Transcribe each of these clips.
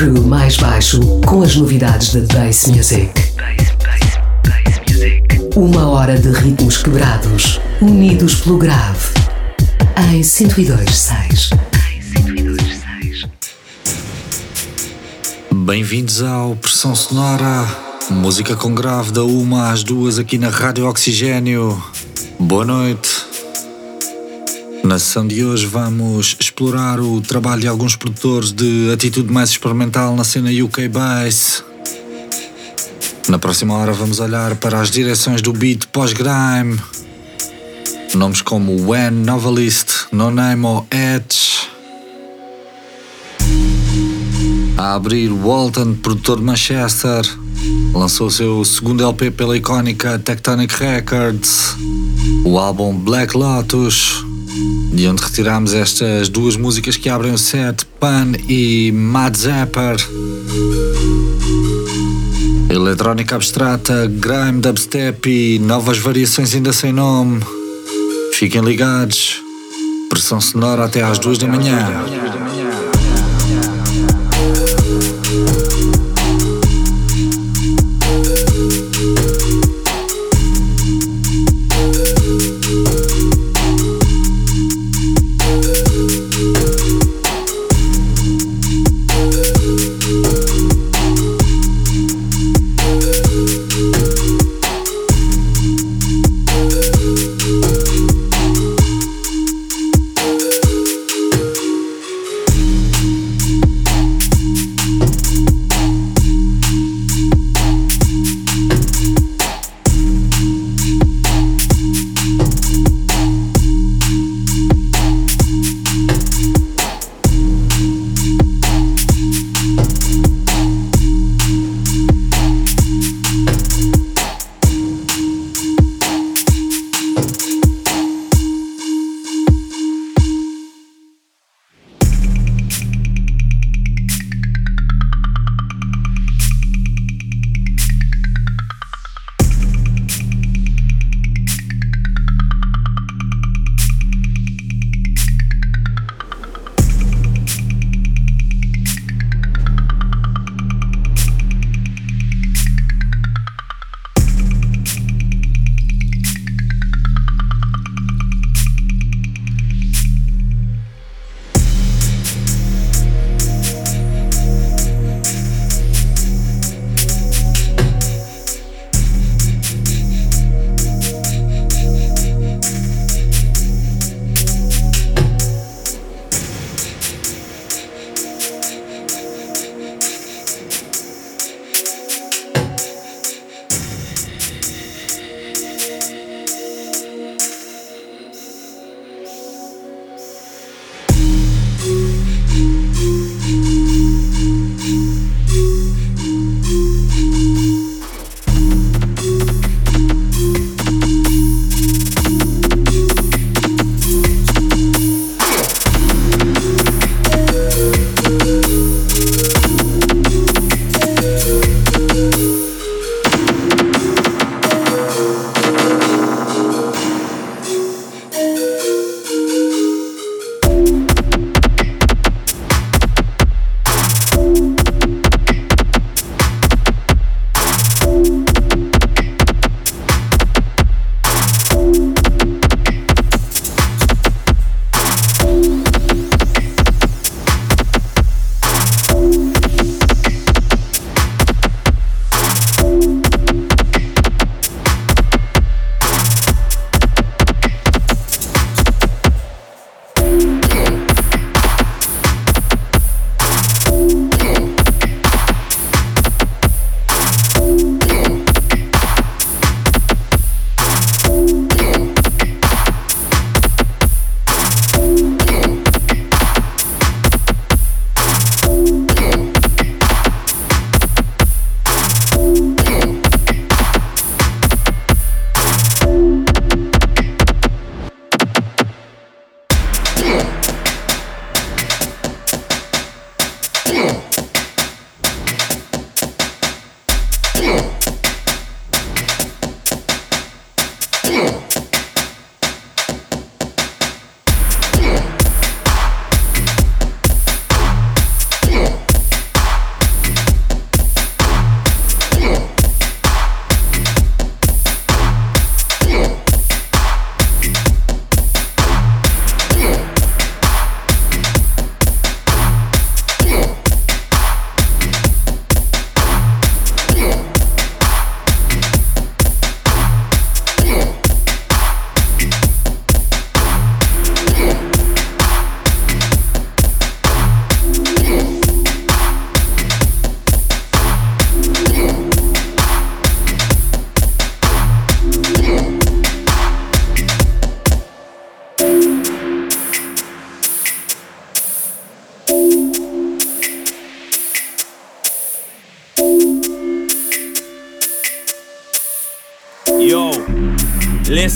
crew mais baixo com as novidades da Bass Music. Uma hora de ritmos quebrados, unidos pelo grave. Em 102.6. Bem-vindos ao Pressão Sonora, música com grave da uma às duas aqui na Rádio Oxigênio. Boa noite. Na sessão de hoje vamos explorar o trabalho de alguns produtores de atitude mais experimental na cena UK Bass. Na próxima hora vamos olhar para as direções do beat pós-grime. Nomes como When, Novelist, No Name ou Edge. A abrir Walton, produtor de Manchester, lançou seu segundo LP pela icónica Tectonic Records, o álbum Black Lotus, de onde retiramos estas duas músicas que abrem o set, Pan e Mad Zapper. Eletrónica abstrata, grime, dubstep e novas variações ainda sem nome. Fiquem ligados. Pressão sonora até às duas da manhã.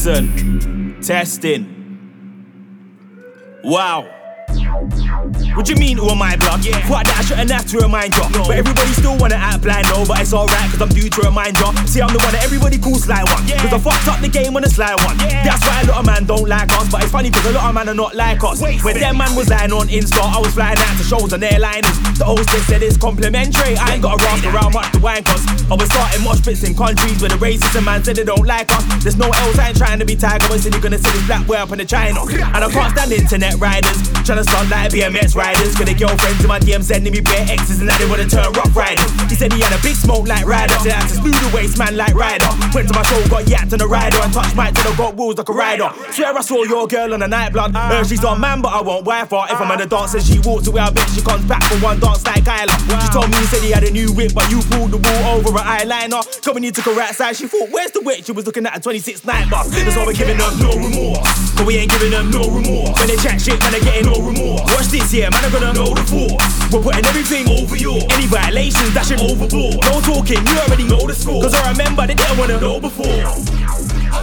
Listen, testing. Wow. What you mean, who am I, blood? Yeah. Fuck that, I shouldn't have to remind you. No. But everybody still wanna act blind, no, but it's alright, cause I'm due to remind you. See, I'm the one that everybody calls sly one. Yeah. Cause I fucked up the game on a sly one. Yeah. That's why a lot of man don't like us, but it's funny cause a lot of man are not like us. Wait, when them man was lying on Insta, I was flying out to shows on airliners. The hostess said it's complimentary. I ain't got a ask around much to wine cause I was starting mosh pits in countries where the racists and man said they don't like us. There's no else, I ain't trying to be tiger, but said you're gonna see this black way up in the China. And I can't stand internet riders, trying to start like BMX riders. Got a girlfriend in my DM sending me bare exes and now they wanna turn rough riders. He said he had a big smoke like Ryder. Said I had to smooth the waist man like Ryder. Went to my show, got yacked on a rider and touched my till I got wheels like a rider. Swear I saw your girl on the night blood. Uh, she's on man, but I won't wife her. If I'm at a dance and she walks away, I bet she comes back for one dance like Kyla. She told me he said he had a new whip, but you pulled the wall over her eyeliner. Coming, you took her outside. She thought, where's the witch? She was looking at a 26 night bus. That's why we're giving them no remorse. But we ain't giving them no remorse. When they chat shit, man, they're getting no remorse. Watch this, yeah, man, I'm gonna know the force. We're putting everything over you. Any violations, dashing overboard. No talking, you already know the score. Cause I remember they didn't wanna know before.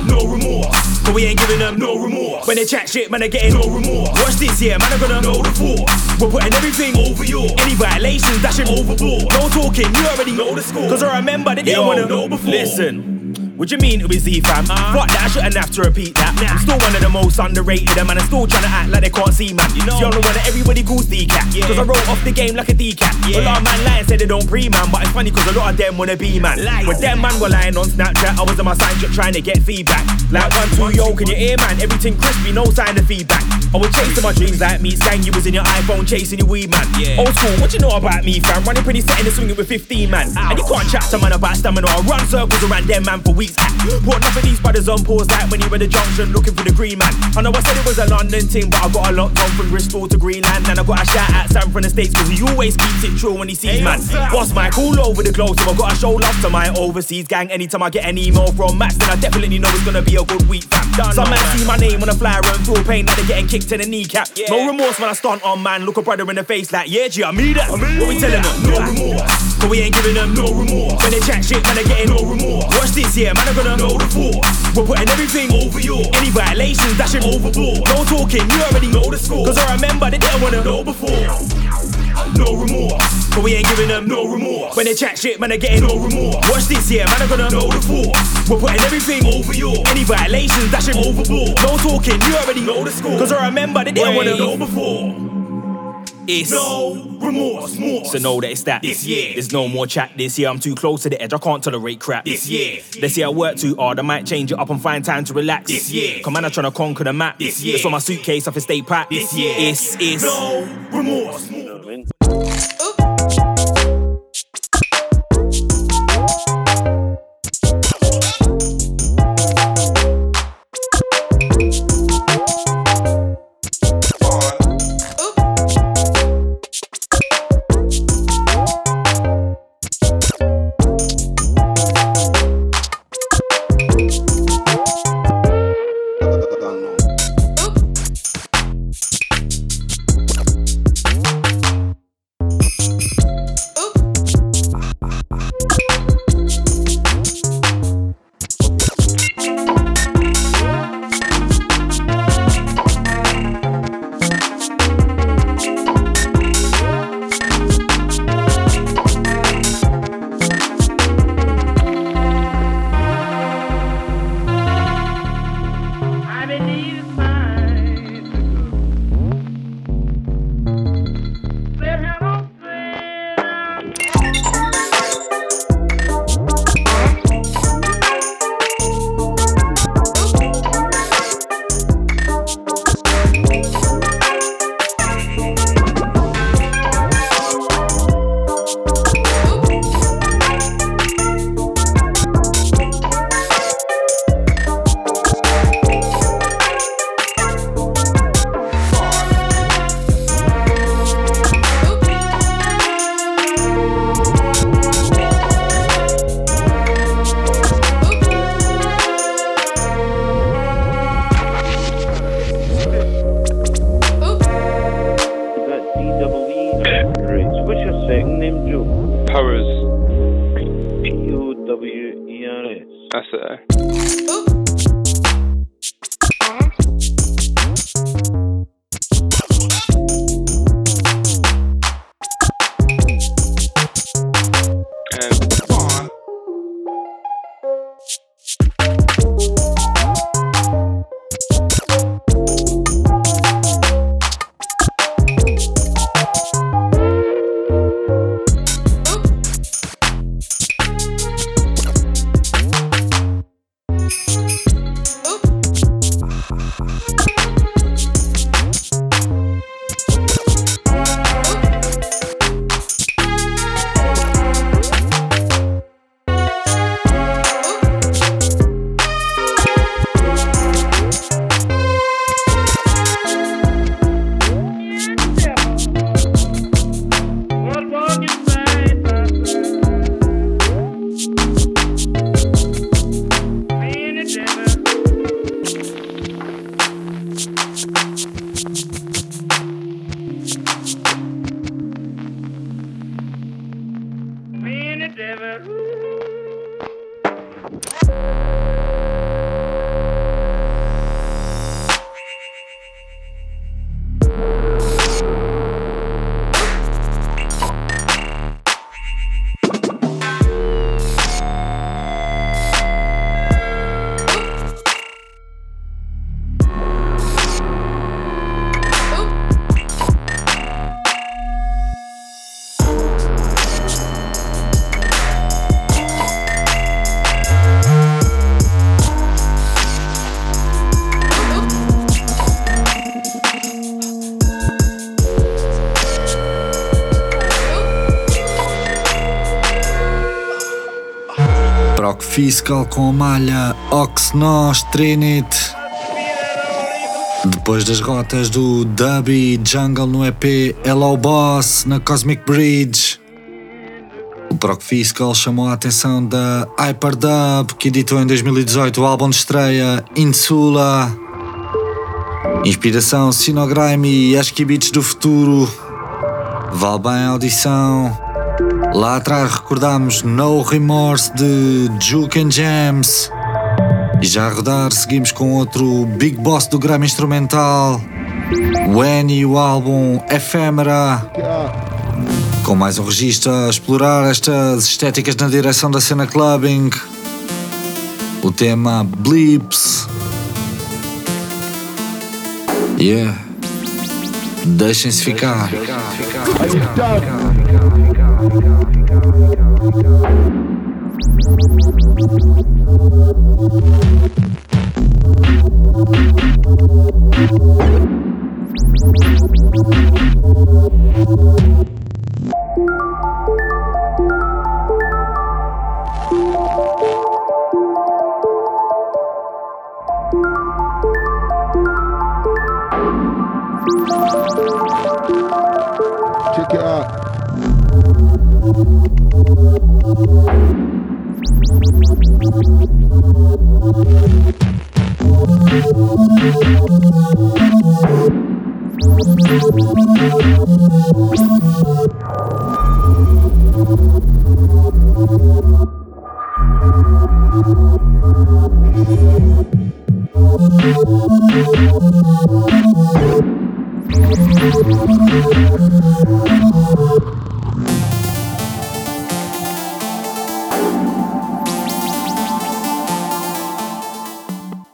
No remorse. But we ain't giving them no remorse. When they chat shit, man, they're getting no remorse. Watch this, yeah, man, I'm gonna know the force. We're putting everything over you. Any violations, dashing overboard. No talking, you already know the score. Cause I remember they didn't Yo, wanna know before. Listen. What you mean it was Z fam? Uh, Fuck that, I shouldn't have to repeat that. Nah. I'm still one of the most underrated, and man. I'm still trying to act like they can't see, man. You know, you're the one that everybody calls D-Cat. Yeah. Cause I wrote off the game like a D-Cat. Yeah. A lot of man lying said they don't pre, man. But it's funny cause a lot of them wanna be, man. Lies. When them man were lying on Snapchat, I was on my sign trip trying to get feedback. Like one, two, yo, can you hear, man? Everything crispy, no sign of feedback. I was chasing my dreams like me, sang you was in your iPhone chasing your weed, man. Yeah. Old school, what you know about me, fam? Running pretty set in the swinging with 15, man. Ow. And you can't chat to man about stamina. I run circles around them, man, for weeks. Put Enough of these brothers on pause like when you in the junction looking for the green man. I know I said it was a London thing, but I got a lot on from Bristol to Greenland. And I got a shout out Sam from the States, cause he always keeps it true when he sees hey, man. Boss Mike all over the globe, so I gotta show love to my overseas gang. Anytime I get an email from Max, then I definitely know it's gonna be a good week, fam. Some man see my name on the flyer and feel pain that they're getting kicked in the kneecap. Yeah. No remorse when I stunt on man, look a brother in the face like, yeah, G, I mean that. What we telling them? No remorse. But we ain't giving them no remorse. When they chat shit, man, they're getting no remorse. Watch this, yeah, man, I'm gonna know the force. We're putting everything over you. Any violations, dashing overboard. No talking, you already know the score. Cause I remember they didn't wanna know before. No remorse. But we ain't giving them no remorse. When they chat shit, man, they're getting no remorse. Watch this, yeah, man, I'm gonna know the force. We're putting everything over you. Any violations, dashing overboard. No talking, you already know the score. Cause I remember they didn't wanna know before. It's no remorse, more. So know that it's that. This year, there's no more chat this year. I'm too close to the edge. I can't tolerate crap. This year, they say I work too hard. I might change it up and find time to relax. This year, come on, I'm trying to conquer the map. This year, it's on my suitcase. I have to stay packed. This year, it's it's no remorse. More. And Fiscal com a malha Oxnos Trinit. Depois das rotas do Dubby Jungle no EP Hello Boss na Cosmic Bridge. O Proc Fiscal chamou a atenção da Hyperdub que editou em 2018 o álbum de estreia Insula. Inspiração Sinogrime e Aski Beats do futuro. Vale bem a audição. Lá atrás recordámos No Remorse de Juke and Jams. E já a rodar seguimos com outro Big Boss do grama instrumental. When e o álbum Ephemera. Com mais um registro a explorar estas estéticas na direção da cena clubbing. O tema Blips. Yeah. Deixem-se ficar. Check God.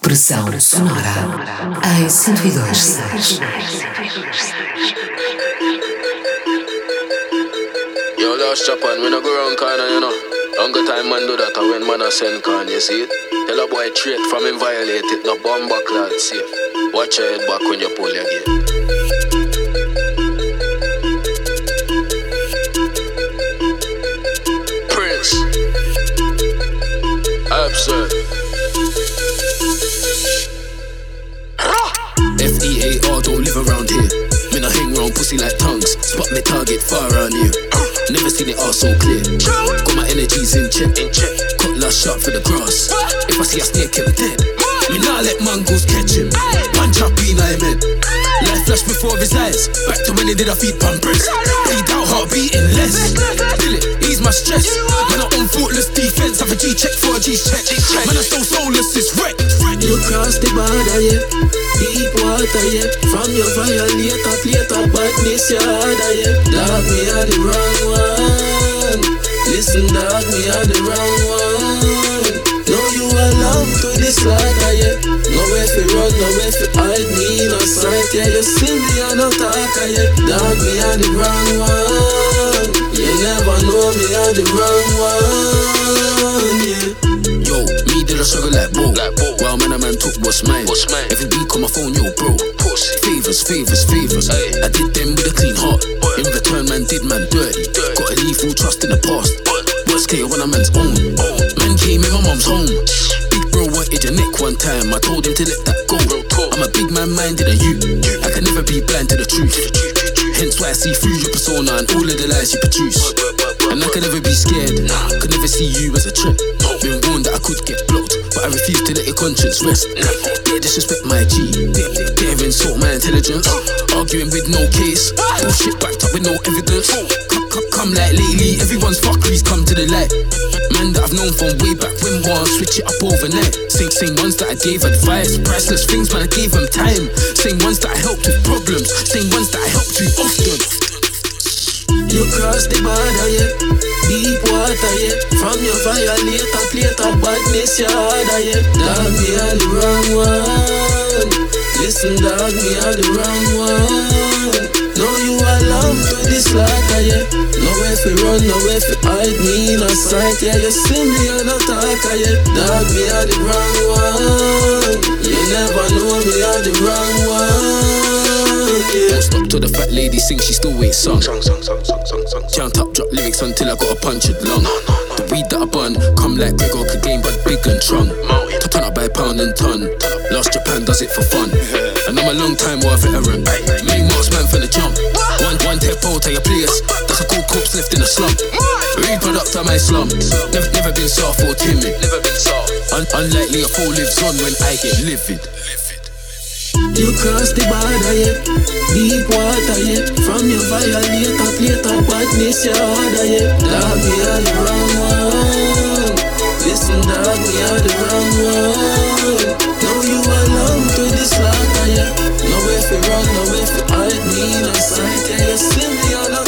Pressão sonora em 102.6. Yo, last Japan, we no go round corner, you know. Hunger time man do that, and when man a send can, you see it? Tell a boy straight from him violate no bomb back lad, safe. Watch your head back when you pull your gate. Pussy like tongues. Spot me target far on you. Never seen it all so clear. Got my energies in check. In check. Cutlass sharp for the grass. If I see a snake, him dead. Me nah let mangoes catch him. Punch up in I Life flash before his eyes. Back to when he did a feet pampers. Bleed out, heart beating less. Feel it, ease my stress. Man, I on thoughtless defense, have a G check for a G check. Man, I'm so soulless, it's wreck. You cross the border, yeah. Deep water, yeah. From your violator, plate of badness, yeah. Dog, me are the wrong one. Listen, dog, me are the wrong one. No, you alone to the slaughter, yeah. No way for no hide me a sight, yeah. You see me, I no talker, yeah. Dog, me are the wrong one. You never know me, I'm the wrong one, yeah. Yo, me did a struggle like bro. Like bro. While man a man took what's mine. What's mine? Every beat on my phone, yo, bro. Pussy. Favors, favors, favors. Aye. I did them with a clean heart. Boy. In return, man did man dirty. Dirty. Got leave full trust in the past. Boy. Worst case when a man's own. Oh. Man came in my mom's home. Bro wanted your neck one time. I told him to let that go. I'm a big man minded than you. I can never be blind to the truth. Hence why I see through your persona and all of the lies you produce. And I can never be scared. Nah, Could never see you as a threat. Been warned that I could get blocked, but I refuse to let your conscience rest. They disrespect my G. They insult my intelligence. Arguing with no case. Bullshit backed up with no evidence. Come, come, come like lately, everyone's fuckeries come to the light. Man that I've known from way back when one switch it up overnight. Same, same ones that I gave advice. Priceless things, man, I gave them time. Same ones that I helped with problems. Same ones that I helped you often. You cross the border, yeah. Deep water, yeah. From your violator, plate of badness, you harder, yeah. Dog, me are the wrong one. Listen, dog, me are the wrong one. No, you alone to the slaughter, yeah. No way for run, no way for hide me in a sight, yeah. You see me, you're not talker, yeah. Dog, me are the wrong one. You never know me are the wrong one, yeah. Won't stop till the fat lady sings, she still ain't sung. Song, song, song, song, song, song. Can't top drop lyrics until I got a punctured lung. The weed that I bun, come like Gregor could game, but big and trung. Mountain. To turn up by pound and ton. Last Japan does it for fun. And I'm a long time war veteran. Main marksman for the jump. One one tempo to your place. That's a cool corpse left in a slump. Read product of my slum. Never never been soft or timid. Never been soft. Un- unlikely a fool lives on when I get livid. You cross the border, yeah. Deep water, yeah. From your violator, plate of badness, you harder, yeah. Dog, me are the wrong one. Listen, dog, we are the wrong one. No, you alone to the slaughter, yeah. No way for run, no way for hide me in a sight, yeah. You see me on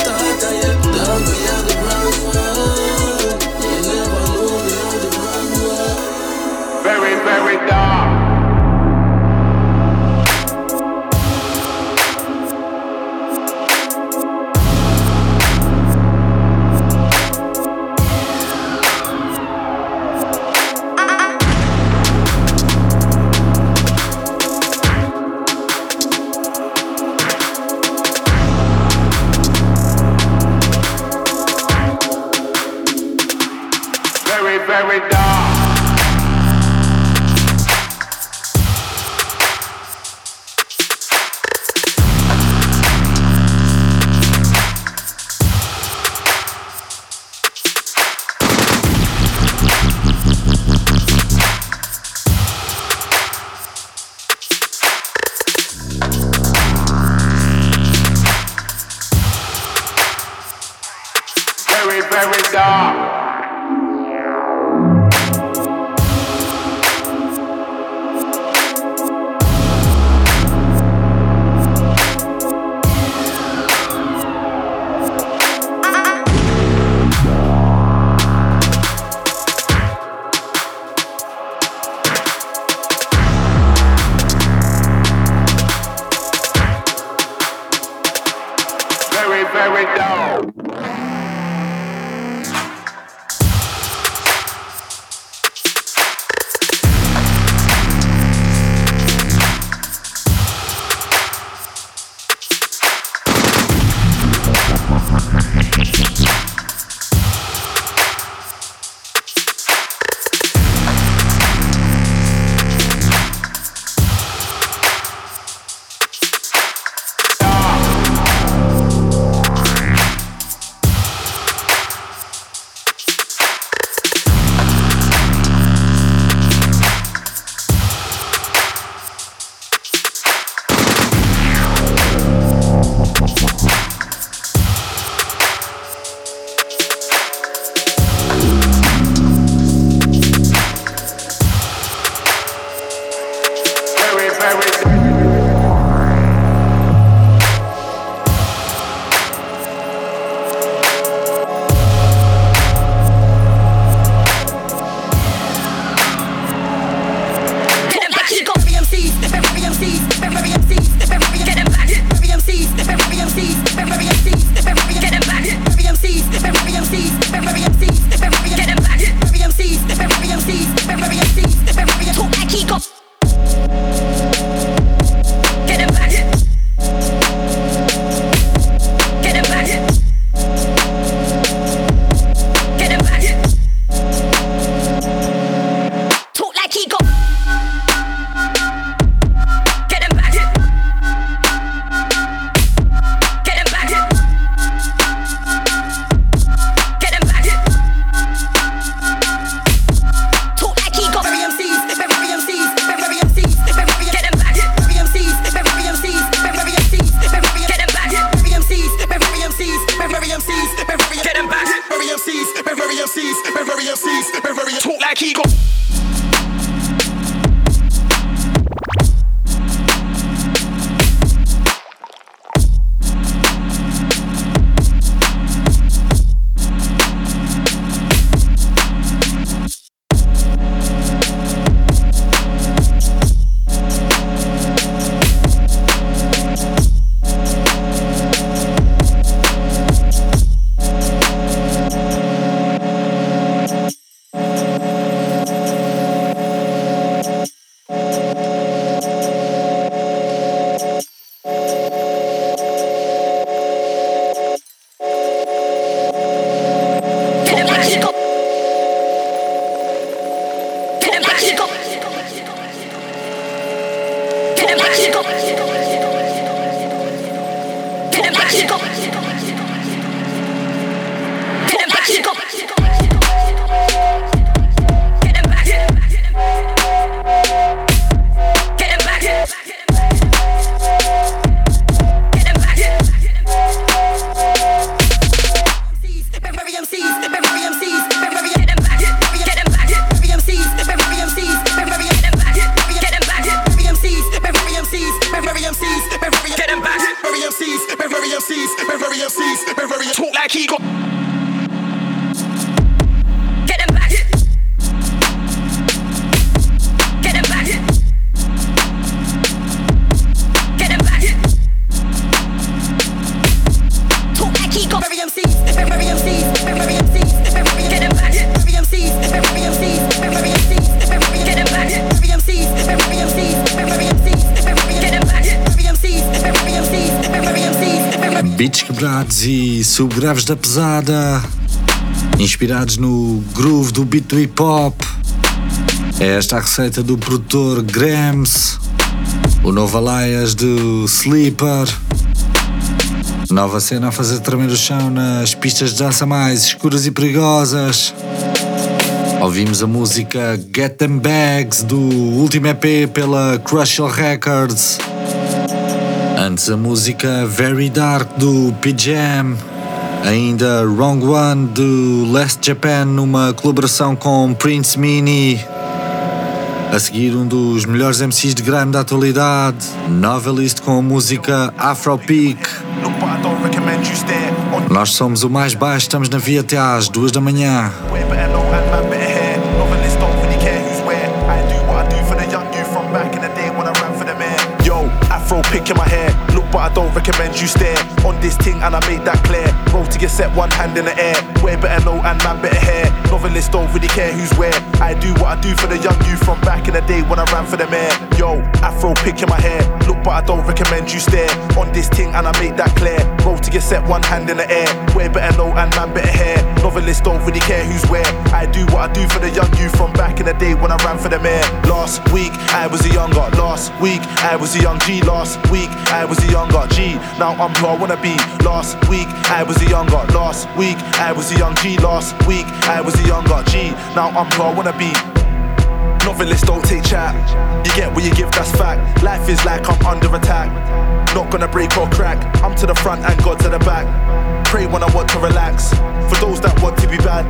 subgraves da pesada, inspirados no groove do beat do hip hop. É esta a receita do produtor Grams, o novo Alaias do Sleeper. Nova cena a fazer tremer o chão nas pistas de dança mais escuras e perigosas. Ouvimos a música Get Them Bags do último EP pela Crucial Records. Antes a música Very Dark do PJam. Ainda Wrong One do Last Japan numa colaboração com Prince Mini. A seguir um dos melhores MCs de grime da atualidade, Novelist com a música Afro Peak. Nós somos o mais baixo, estamos na via até às duas da manhã. pick in my hair. But I don't recommend you stare on this thing, and I made that clear. Roll to get set, one hand in the air. Way better know and man better hair. Novelists don't really care who's where. I do what I do for the young youth from back in the day when I ran for the mayor. Yo, Afro pick in my hair. Look, but I don't recommend you stare on this thing, and I made that clear. Roll to get set, one hand in the air. Way better know and man better hair. Novelists don't really care who's where. I do what I do for the young youth from back in the day when I ran for the mayor. Last week I was a younger. Last week I was a young G. Last week I was a younger G. Now I'm who I wanna be. Last week I was a younger. Last week I was a young G. Last week I was a younger G. Now I'm who I wanna be. Novelists don't take chat. You get what you give, that's fact. Life is like I'm under attack. Not gonna break or crack. I'm to the front and God to the back. Pray when I want to relax. For those that want to be bad.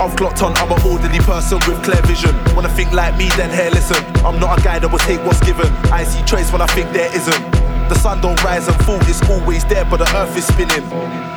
I've clocked on, I'm an orderly person with clear vision. Wanna think like me, then here listen. I'm not a guy that will take what's given. I see trace when I think there isn't. The sun don't rise and fall, it's always there, but the earth is spinning.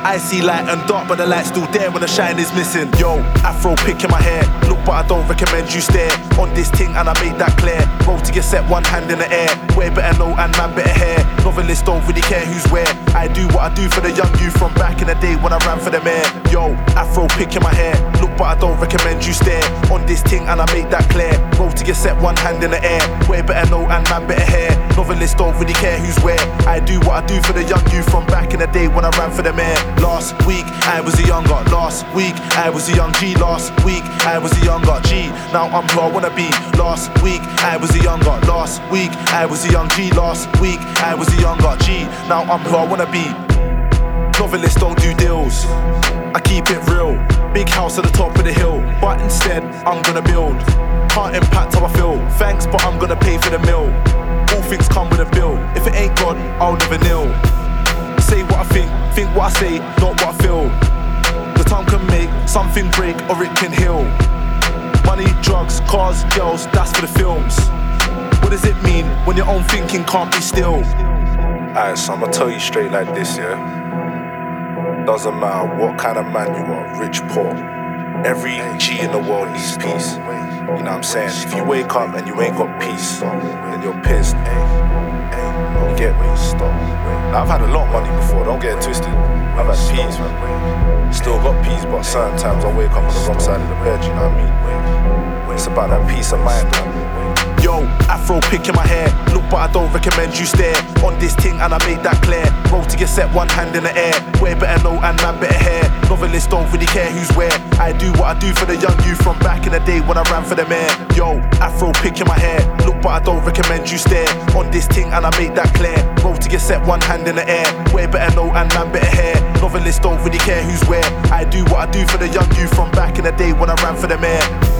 I see light and dark, but the light's still there when the shine is missing. Yo, Afro pick in my hair. Look, but I don't recommend you stare on this thing, and I made that clear. Roll to get set, one hand in the air. Way better know and man better hair. Novelists don't really care who's where. I do what I do for the young youth from back in the day when I ran for the mayor. Yo, Afro pick in my hair. Look, but I don't recommend you stare on this thing, and I made that clear. Roll to get set, one hand in the air. Way better know and man better hair. Novelists don't really care who's where. I do what I do for the young youth from back in the day when I ran for the mayor. Last week I was a younger. Last week I was a young G. Last week I was a younger G. Now I'm who I wanna be. Last week I was a younger. Last week I was a young G. Last week I was a younger G. Now I'm who I wanna be. Novelists don't do deals. I keep it real. Big house at the top of the hill, but instead I'm gonna build. Can't impact how I feel. Thanks, but I'm gonna pay for the meal. All things come with a bill. If it ain't God, I'll never kneel. Say what I think, think what I say, not what I feel. Cause time can make something break or it can heal. Money, drugs, cars, girls, that's for the films. What does it mean when your own thinking can't be still? Alright, so I'ma tell you straight like this, yeah? Doesn't matter what kind of man you are, rich, poor. Every G in the world needs peace. You know what I'm saying? If you wake up and you ain't got peace, then you're pissed. You get me? Now, I've had a lot of money before, don't get it twisted. I've had peace, man. Still got peace, but certain times I wake up on the wrong side of the bed, you know what I mean? It's about that peace of mind, man. Yo, Afro pick in my hair. Look, but I don't recommend you stare on this thing, and I made that clear. Roll to get set, one hand in the air. Way better know and man better hair. Novelists don't really care who's where. I do what I do for the young youth from back in the day when I ran for the mayor. Yo, Afro pick in my hair. Look, but I don't recommend you stare on this thing, and I made that clear. Roll to get set, one hand in the air. Way better know and man better hair. Novelists don't really care who's where. I do what I do for the young youth from back in the day when I ran for the mayor.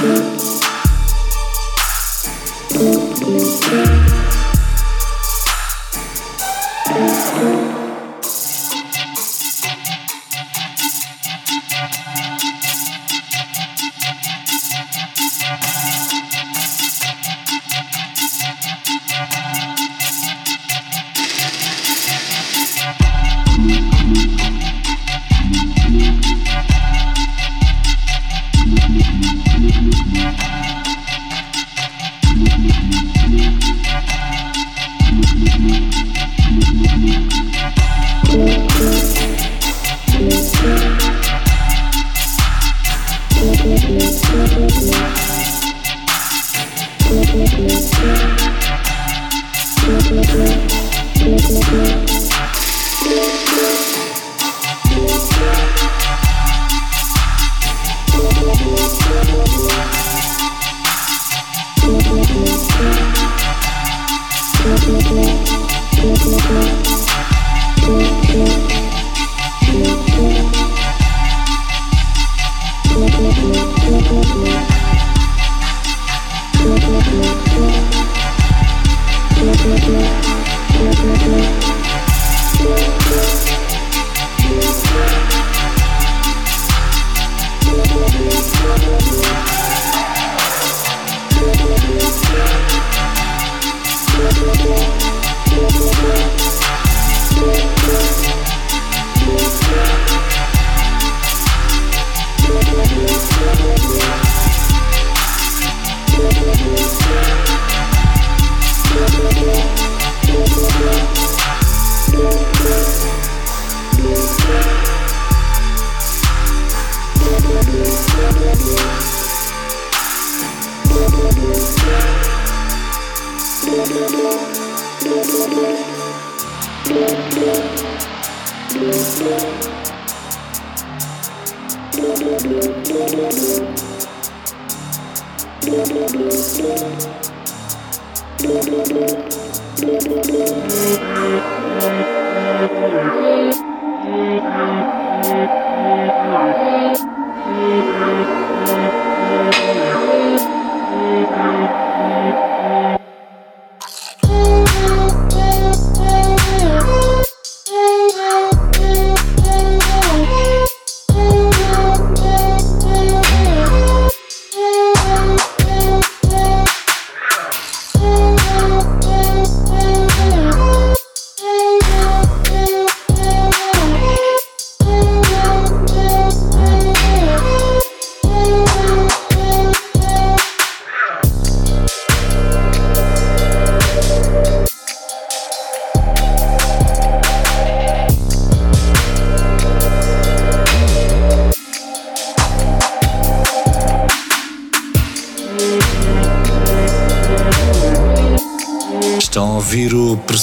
Yeah.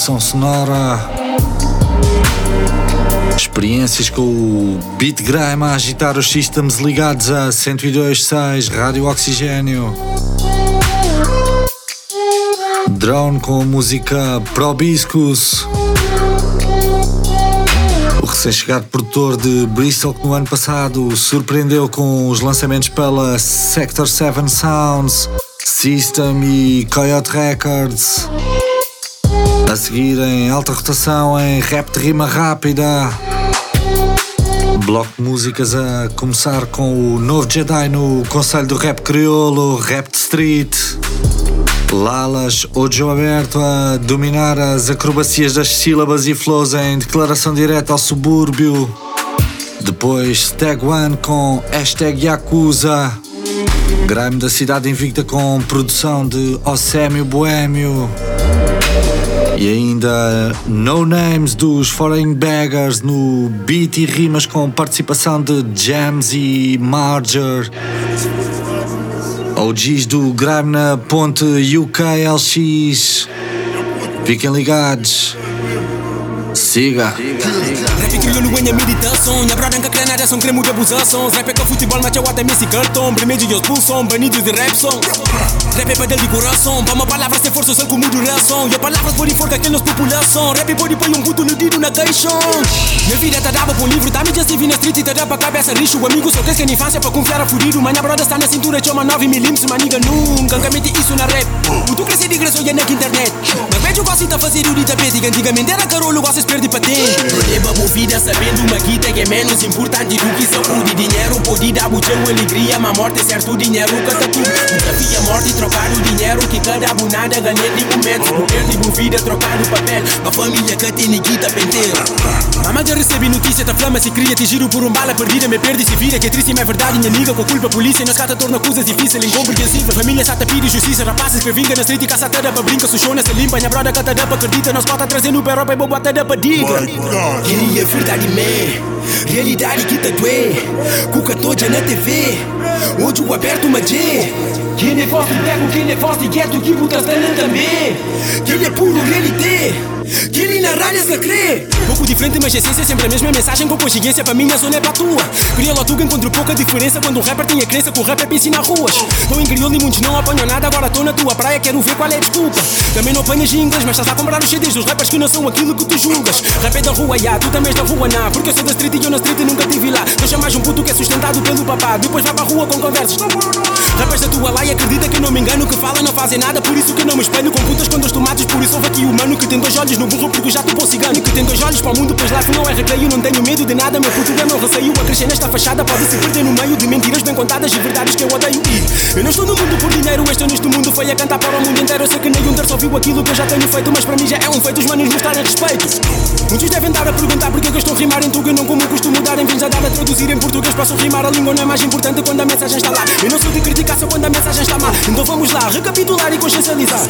Sonora. Experiências com o Beat Grime a agitar os systems ligados a 102.6 Rádio Oxigênio. Drone com música Probiscus. O recém-chegado produtor de Bristol que no ano passado surpreendeu com os lançamentos pela Sector 7 Sounds, System e Coyote Records. A seguir em alta rotação em rap de rima rápida. Bloco de músicas a começar com o novo Jedi no Conselho do Rap Crioulo, Rap de Street. Lalas, Ojo aberto a dominar as acrobacias das sílabas e flows em declaração direta ao subúrbio. Depois Stag One com hashtag Yakuza. Grime da cidade invicta com produção de Ossémio Boêmio. E ainda No Names dos Foreign Baggers no beat e rimas com participação de Jams e Marger. OGs do Grime na ponte UKLX. Fiquem ligados. Siga. Rap crioulo Canadien sunt cremul de buzăson Sniper că fotbal mă ceau atemi si carton Brimegi eu spun son Benidos de rap son. Rap é del de coração Vamos palavras de força são com muito relação E palavras por forca que nos população Rap pode um guto no dito na caixão Minha vida tá dava pro Tá me just na street e cabeça lixo Amigos só cresce na infância pra confiar a fudido Mas minha broda está na cintura chama 9 milímetros Maniga nunca, nunca mete isso na rap O tu cresce de graça e é na internet Mas vejo gosto e tá fazendo de tapete Que antigamente era menos impura importante do que saúde Dinheiro pode dar buchão, alegria Mas morte é certo, dinheiro cata tudo Desafia a morte e trocar o dinheiro Que cada abunada ganha de momento Poder de vida, trocar o papel. A família que tem guita penteiro. Mama já recebe notícia da flama se cria Te giro por um bala perdida, me perde se vira Que é triste, mas é verdade, minha amiga Com a culpa polícia, nós cata torna coisas difíceis. Incompreensível, família sata pide justiça Rapazes que vinga na street e caça tada pra brinca Sushona se limpa, minha broda cata da pra acredita Nós cota trazendo o Europa e bobo até da pra diga Queria verdade, man Realidade detalhe que tá te doe Cuca toda na TV Onde o aberto mandê Que ne é fosse pego, que ne é fosse gueto Que putas também. Que ele é puro realidade quem na rádio se crê. Pouco diferente, mas a essência é sempre a mesma mensagem Com consciência pra minha zona é pra tua. Cria logo encontro pouca diferença Quando o rapper tem a crença que o rapper pensa nas ruas. Tô em crioulo e muitos não apanham nada Agora tô na tua praia, quero ver qual é a desculpa. Também não apanhas inglês, mas estás a comprar os CDs Dos rappers que não são aquilo que tu julgas. Rap é da rua, ya, tu também és da rua, não Porque eu sou da street e eu na street nunca tive lá. Deixa mais um puto que é sustentado pelo papá Depois vai pra rua com conversas. Rappers da tua lá e acredita que eu não me engano Que fala não fazem nada, por isso que não me espelho Com putas com dois tomates, por isso houve aqui o mano Que tem dois olhos no burro porque já topou cigano Que tem dois olhos para o mundo, pois lá que não é recreio Não tenho medo de nada, meu puto é meu receio. A crescer nesta fachada pode se perder no meio De mentiras bem contadas e verdades que eu odeio. E eu não estou no mundo por dinheiro, estou neste mundo Foi a cantar para o mundo inteiro, eu sei que nem um terço ouviu aquilo que eu já tenho feito Mas para mim já é um feito, os manos mostrarem respeito. Muitos devem dar a perguntar porque é que eu estou a rimar em tuga Não como costumo dar em vez a dar a traduzir em português Posso rimar, a língua não é mais importante quando a mensagem está lá. Eu não sou de criticar só quando a mensagem está má. Então vamos lá, recapitular e consciencializar.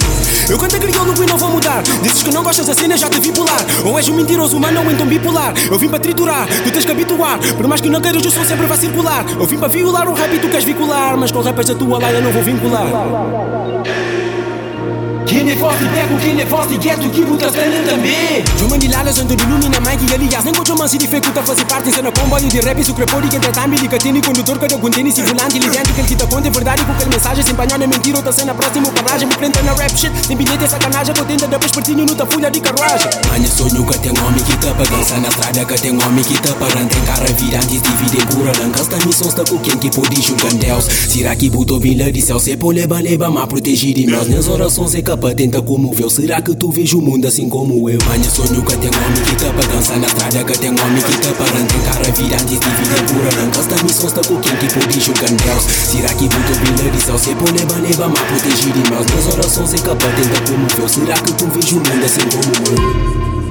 Eu canto crioulo e não vou mudar Dizes que não gostas cena, já te vi pular. Ou és um mentiroso, mano, ou então bipolar Eu vim para triturar, tu tens que habituar. Por mais que não queiras, o som sempre vai circular. Eu vim para violar o rap e tu queres vincular Mas com rappers da tua eu não vou vincular quem ne fosti becco, quem ne fosti ghetto, chi que strane da me Giovani di lala sono di lumina, mai chi alias Nengo ciò si difficolta a fazer parte Se no comboio de rap sucre crepori che é trattami Di catini conduttor che da guantini si volanti Lì dentro che il chita conta è verdade Com quel mensagem sem empanhando é mentira tá Outra cena próximo paragem, me prenda na rap shit Tem bilhete é sacanagem, contenta da pespertinho Nuta tá folha de carruagem. Manha sonho que tem homem que tá pagando na estrada Que tem homem que tá parando Tem cara vira antes em cura Não missão, está com quem que pode julgar Deus. Será que botou vila de céu Se pôr leba, leba, mas protegido E meus orações é capaz capa, tenta comover Será que tu vês o mundo assim como eu? Manha sonho que tem homem que tá pagança Na estrada que tem homem que tá parando Tem cara virantes, divide pura Lancas, tá missão, está com quem que pode julgar Deus Será que botou vila de céu, se pô leba, leba, mas proteger de nós Nas orações é capa, tenta comover Será que tu vês o mundo assim como eu?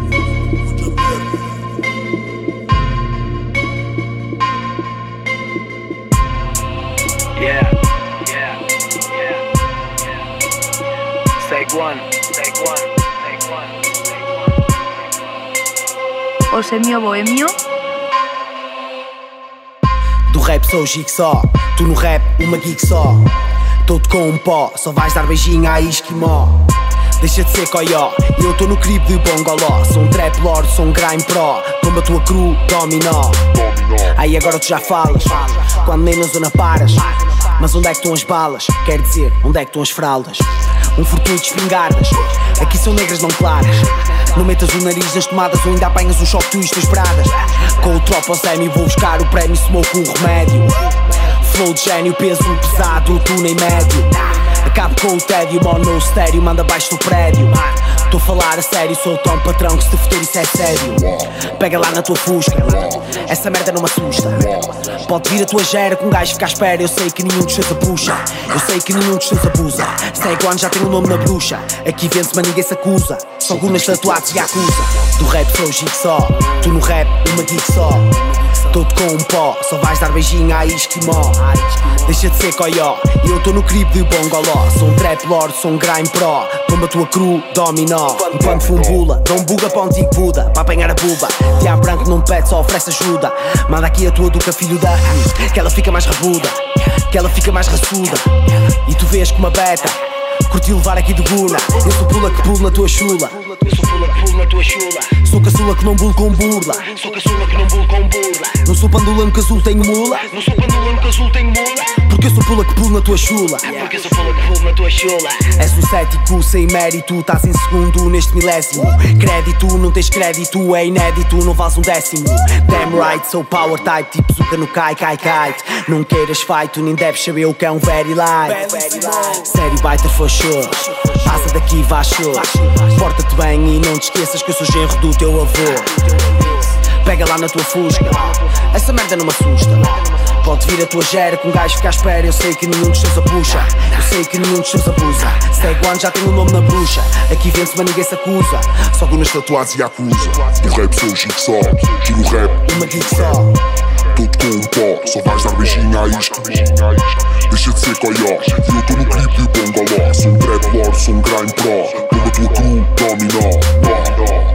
One, take one, take one, take one. O semio bohemio Do rap sou o jigsaw, tu no rap uma gig só. Todo com um pó, só vais dar beijinho a esquimó. Deixa de ser coió, eu tô no crib de bongoló. Sou um trap lord, sou um grime pro. Tomba tua cru, dominó. Aí agora tu já falas, quando nem na zona paras. Mas onde é que estão as balas? Quer dizer, onde é que estão as fraldas? Um fortuito de espingardas, aqui são negras não claras. Não metas o nariz nas tomadas ou ainda apanhas o choque tu esperadas. Com o tropa ao semi vou buscar o prémio smoke um remédio. Flow de gênio, peso pesado, tu nem médio. Acabo com o tédio, mono estéreo, manda abaixo do prédio. Tô a falar a sério, sou tão patrão que se futuro isso é sério. Pega lá na tua fusca, essa merda não me assusta. Pode vir a tua gera com um gajo ficar à espera. Eu sei que nenhum dos seus apuxa, eu sei que nenhum dos seus abusa. Segue já tem o um nome na bruxa. Aqui vence, mas ninguém se acusa. Só gunas tatuados e acusa. Do rap sou só, tu no rap uma gig só. Todo com um pó, só vais dar beijinho a esquimó. Deixa de ser coió, eu tô no crib de bongoló. Sou um trap lord, sou um grime pro. Tomba tua cru, dominó. Enquanto fumbula, dou um buga para um antigo Buda. Para apanhar a buba, diabo branco não pede, só oferece ajuda. Manda aqui a tua duca, filho da. Que ela fica mais rabuda, que ela fica mais raçuda. E tu vês com uma beta. Curti levar aqui de guna Eu sou pula que pulo na tua chula Eu sou pula que pulo na tua chula Sou caçula que não bulo com burla. Sou caçula que não bulo com burla. Não sou pandula no casulo tenho mula. Não sou pandula no casulo tenho mula. Porque eu sou pula que pulo na tua chula. Porque eu sou pula que pulo na tua chula. És um cético sem mérito Estás em segundo neste milésimo. Crédito, não tens crédito É inédito, não vales um décimo. Damn right, sou power type Tipo zuca no cai, cai, kite Não queiras fight, tu nem deves saber o que é um very light. Sério, baita for sure. Passa daqui, vá sure. Porta-te bem e não te esqueças que eu sou genro do teu avô. Pega lá na tua fusca. Essa merda não me assusta. Pode vir a tua gera com um gajo ficar à espera. Eu sei que nenhum dos seus apuxa Eu sei que nenhum dos seus abusa. Segue one já tem o nome na bruxa. Aqui vence mas ninguém se acusa. Só gunas tatuados e acusa. Do rap sou o jigsaw Tu no rap. Uma gig só Todo com um pó Só vais dar beijinho à isca Deixa de ser coió. E eu tô no clipe de bongoló Sou um trap lord, sou um grime pro Toma tua cru, dominó. Hashtag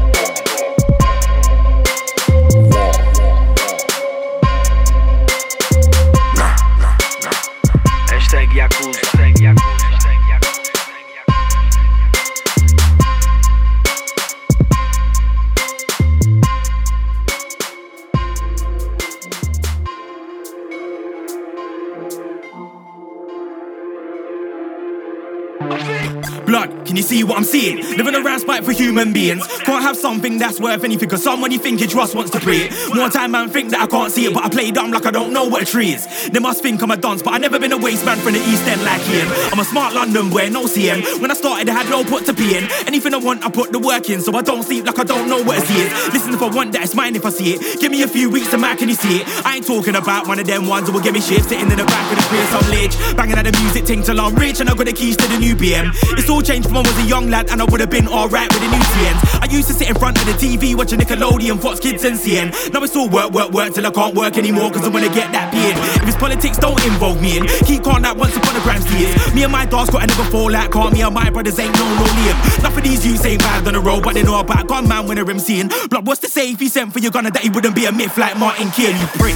can you see what I'm seeing? Living around spite for human beings. Can't have something that's worth anything, cause someone you think you trust wants to play it. More time, man, think that I can't see it, but I play dumb like I don't know what a tree is. They must think I'm a dunce, but I never been a waste man from the East End like him. I'm a smart London boy, no CM. When I started, I had no put to pee in. Anything I want, I put the work in, so I don't sleep like I don't know what it is. Listen, if I want that, it's mine if I see it. Give me a few weeks to man, can you see it? I ain't talking about one of them ones who will give me shit sitting in the back of the space some ledge. Banging at the music ting till I'm rich, and I got the keys to the new BM. It's all changed from I was a young lad, and I would have been alright with the TNs. I used to sit in front of the TV watching Nickelodeon, Fox Kids, and CN. Now it's all work, work, work till I can't work anymore, cause I wanna get that being. If it's politics, don't involve me in. Keep calm like once upon a gram years. Me and my dogs got a never fall out, call me and my brothers ain't no no Liam. None of these youths ain't bad on the road, but they know about gun man when they're MCing. Blood, what's to say if he sent for your gunner that he wouldn't be a myth like Martin Kill, you prick.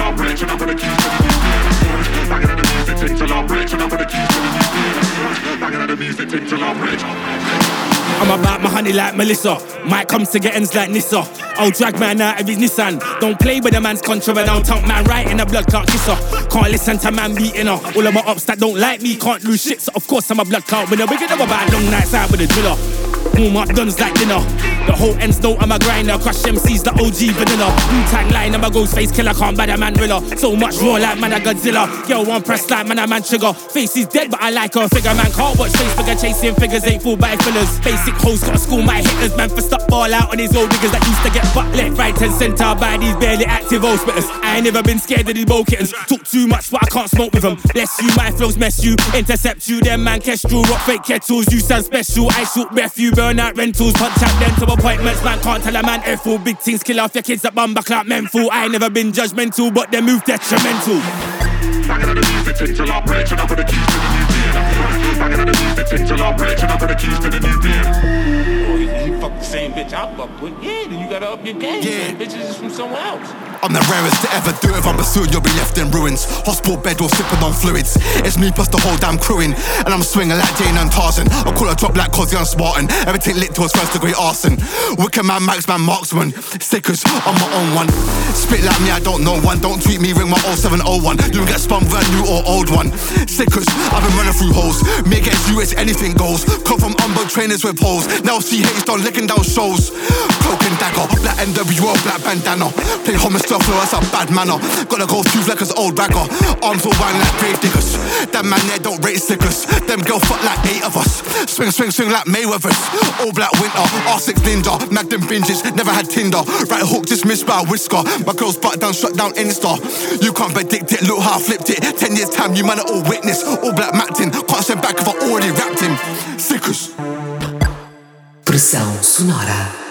I'm I'm gonna keep it. I'm and the about my honey like Melissa. Might come to get ends like Nissa. I'll drag man out of his Nissan. Don't play with a man's contra, but I'll tongue man right in a blood clot kisser. Can't listen to man beating her. All of my ops that don't like me can't lose shit, so of course I'm a blood clot winner. We get up about long nights out with a driller. Warm up guns like dinner. The whole ends know I'm a grinder. Crush MCs, the OG vanilla. New tag line, I'm a ghost face killer. Can't buy a man thriller. So much raw like man a Godzilla. Girl one press like man a man trigger. Face is dead, but I like her figure. Man can't watch face figure chasing figures. Ain't fooled by fillers. Basic hoes got school my hitters. Man for stop ball out on these old niggas that used to get butt left, right, and centre by these barely active old spitters. I ain't never been scared of these bow kittens. Talk too much, but I can't smoke with them. Bless you, my flows mess you. Intercept you, them man kestrel. Rock fake kettles, you sound special. I shoot breath, you burn out rentals. Punch out them to appointments, man can't tell a man F fool. Big things kill off your kids that bumper clap men fool. I ain't never been judgmental, but they move detrimental. Banging at the music thing till I'm rich, and I'm gonna keep telling you this. Banging at the music thing till I'm rich, and I'm gonna keep telling you. Oh, you, you fuck the same bitch I fuck with. Yeah, then you gotta up your game. Yeah. Bitches is from somewhere else. I'm the rarest to ever do it. If I'm pursued, you'll be left in ruins. Hospital bed or sipping on fluids. It's me plus the whole damn crewing. And I'm swinging like Jane and Tarzan. I call a drop like Cosy and Spartan. Everything lit to his first degree arson. Wicked man, Max man, marksman. Stickers on my own one. Spit like me, I don't know one. Don't tweet me, ring my 0701. You get spun with a new or old one. Stickers, I've been running through holes. Me against you, it's anything goes. Come from Umbo trainers with holes. Now CH done licking down shows. Cloak and dagger, black NWO, black bandana. Play homicide flow, that's a bad manner. Gotta go through like his old ragger. Arms all wine like grave diggers. That man there don't rate stickers. Them girl fuck like eight of us. Swing, swing, swing like Mayweather's. All black winter, R6 ninja. Magnum binges, never had Tinder. Right hook dismissed by a whisker. My girl's butt down, shut down Insta. You can't predict it, look how I flipped it. Ten years time, you man all witness. All black Mactin, can't send back if I already wrapped him. Stickers. Pressão sonora.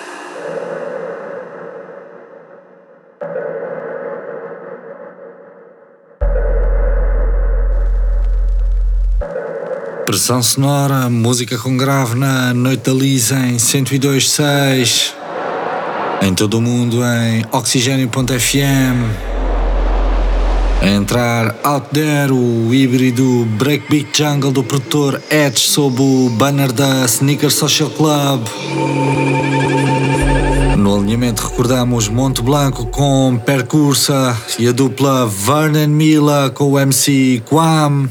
Pressão sonora, música com grave na Noite da Lisa em 102.6. Em todo o mundo em oxigênio.fm. A entrar out there o híbrido Breakbeat Jungle do produtor Edge sob o banner da Sneaker Social Club. No alinhamento recordamos Monte Blanco com Percursa e a dupla Vernon Mila com o MC Quam.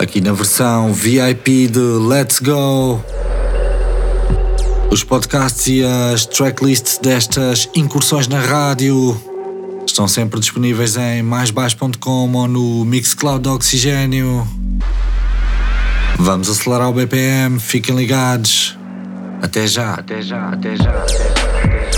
Aqui na versão VIP de Let's Go. Os podcasts e as tracklists destas incursões na rádio estão sempre disponíveis em maisbaixo.com ou no Mixcloud do Oxigênio. Vamos acelerar o BPM, fiquem ligados. Até já, até já, até já. Até já. I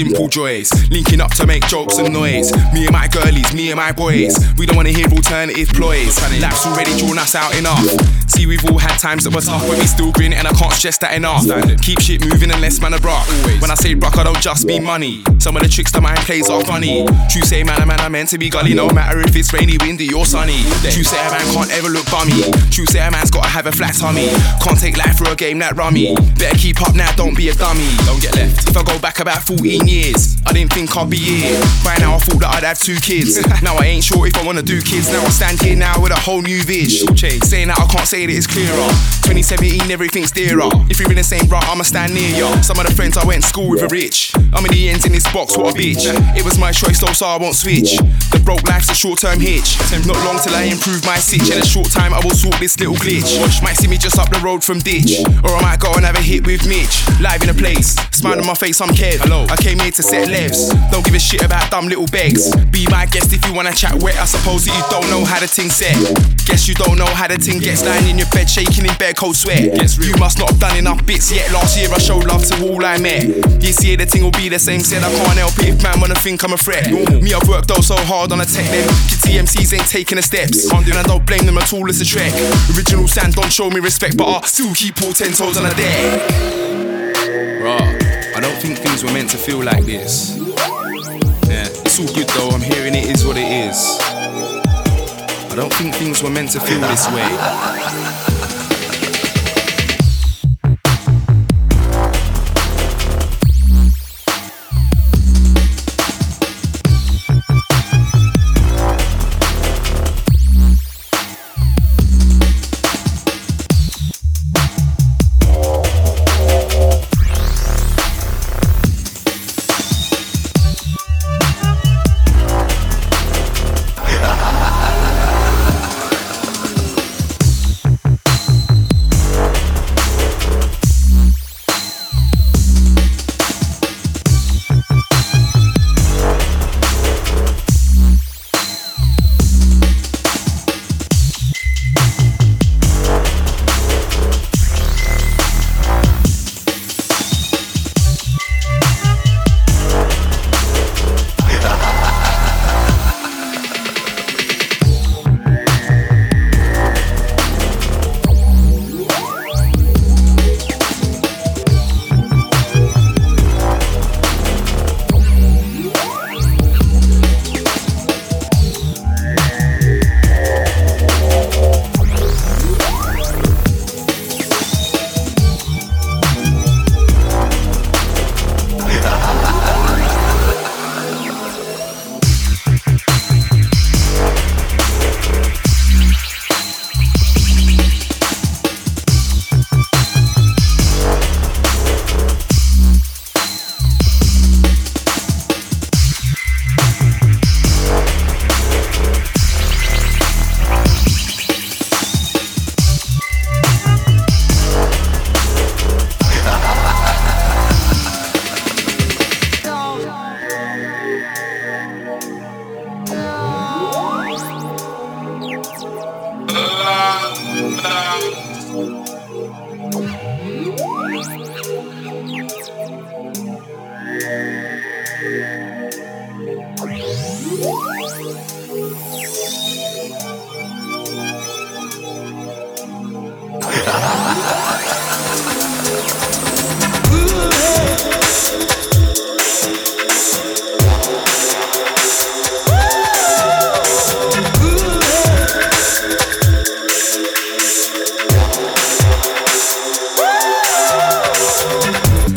simple joys. Linking up to make jokes and noise. Me and my girlies, me and my boys. We don't wanna hear alternative ploys. Life's already drawn us out enough. See, we've all had times that were tough, but we still grin, and I can't stress that enough. Keep shit moving unless man a brock. When I say brock, I don't just mean money. Some of the tricks that man plays are funny. True say, man, a man, I'm meant to be gully. No matter if it's rainy, windy, or sunny. True say, a man can't ever look bummy. True say, a man's gotta have a flat tummy. Can't take life for a game that rummy. Better keep up now, don't be a dummy. Don't get left. If I go back about 14 years, I didn't think I'd be here. By now, I thought that I'd have two kids. now I ain't sure if I wanna do kids. Now I stand here now with a whole new vis. Saying that I can't say that it's clearer. 2017, everything's dearer. If you're in the same rut, I'ma stand near ya. Some of the friends I went to school with are rich. I'm in the ends in this box, what a bitch. It was my choice though, so I won't switch. The broke life's a short term hitch. Not long till I improve my sitch. In a short time, I will sort this little glitch. Might see me just up the road from ditch. Or I might go and have a hit with Mitch. Live in a place, smile on my face, I'm Kev. Hello. I came here to set levs. Don't give a shit about dumb little begs. Be my guest if you wanna chat wet. I suppose that you don't know how the ting set. Guess you don't know how the ting gets. Lying in your bed, shaking in bed, cold sweat. Guess You must not have done enough bits yet. Last year I showed love to all I met. This year the ting will be the same. Said I can't help it if man wanna think I'm a threat. Mm. Me, I've worked out so hard on a tech. Kids TMCs ain't taking the steps. And I don't blame them at all. It's a trek. Original sound don't show me respect, but I still keep all ten toes on the deck. Bruh, I don't think things were meant to feel like this. Yeah, it's all good though, I'm hearing it is what it is. I don't think things were meant to feel this way.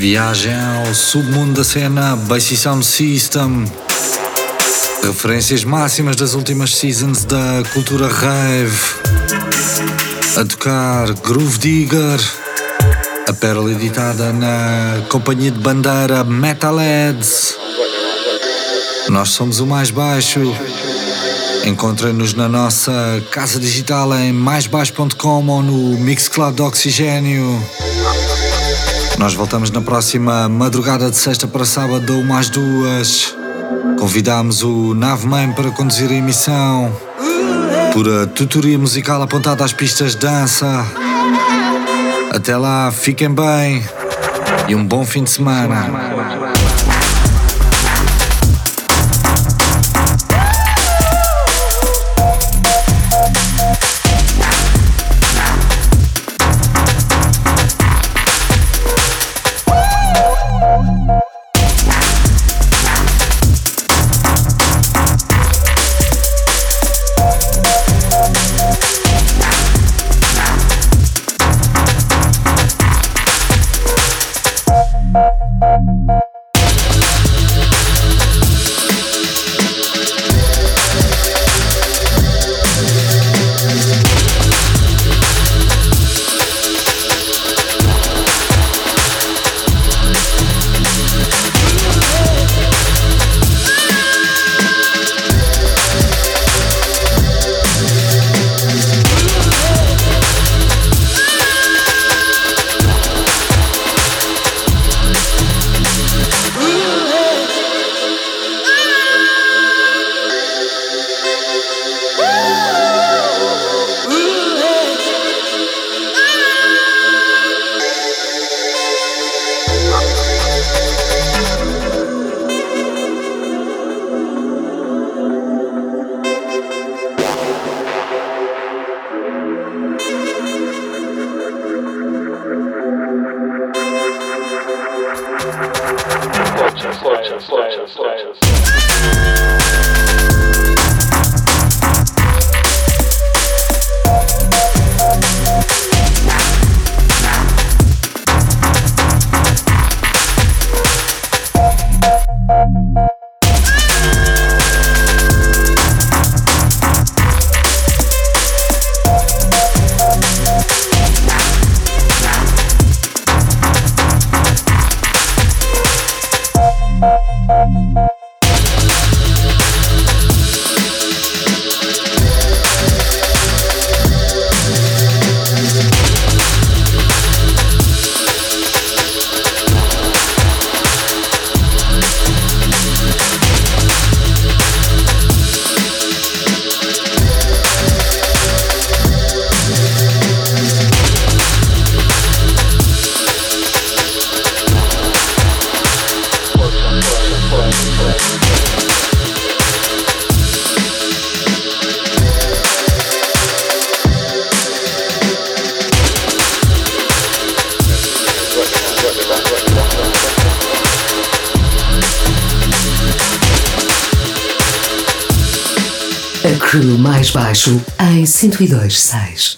Viagem ao submundo da cena Bassy Sound System. Referências máximas das últimas seasons da cultura rave. A tocar Groove Digger. A pérola editada na companhia de bandeira Metalheads. Nós somos o mais baixo. Encontrem-nos na nossa casa digital em maisbaixo.com ou no Mixcloud de Oxigênio. Nós voltamos na próxima madrugada de sexta para sábado, uma às duas. Convidámos o Nave Mãe para conduzir a emissão. Por a tutoria musical apontada às pistas de dança. Até lá, fiquem bem. e um bom fim de semana. Em 102.6.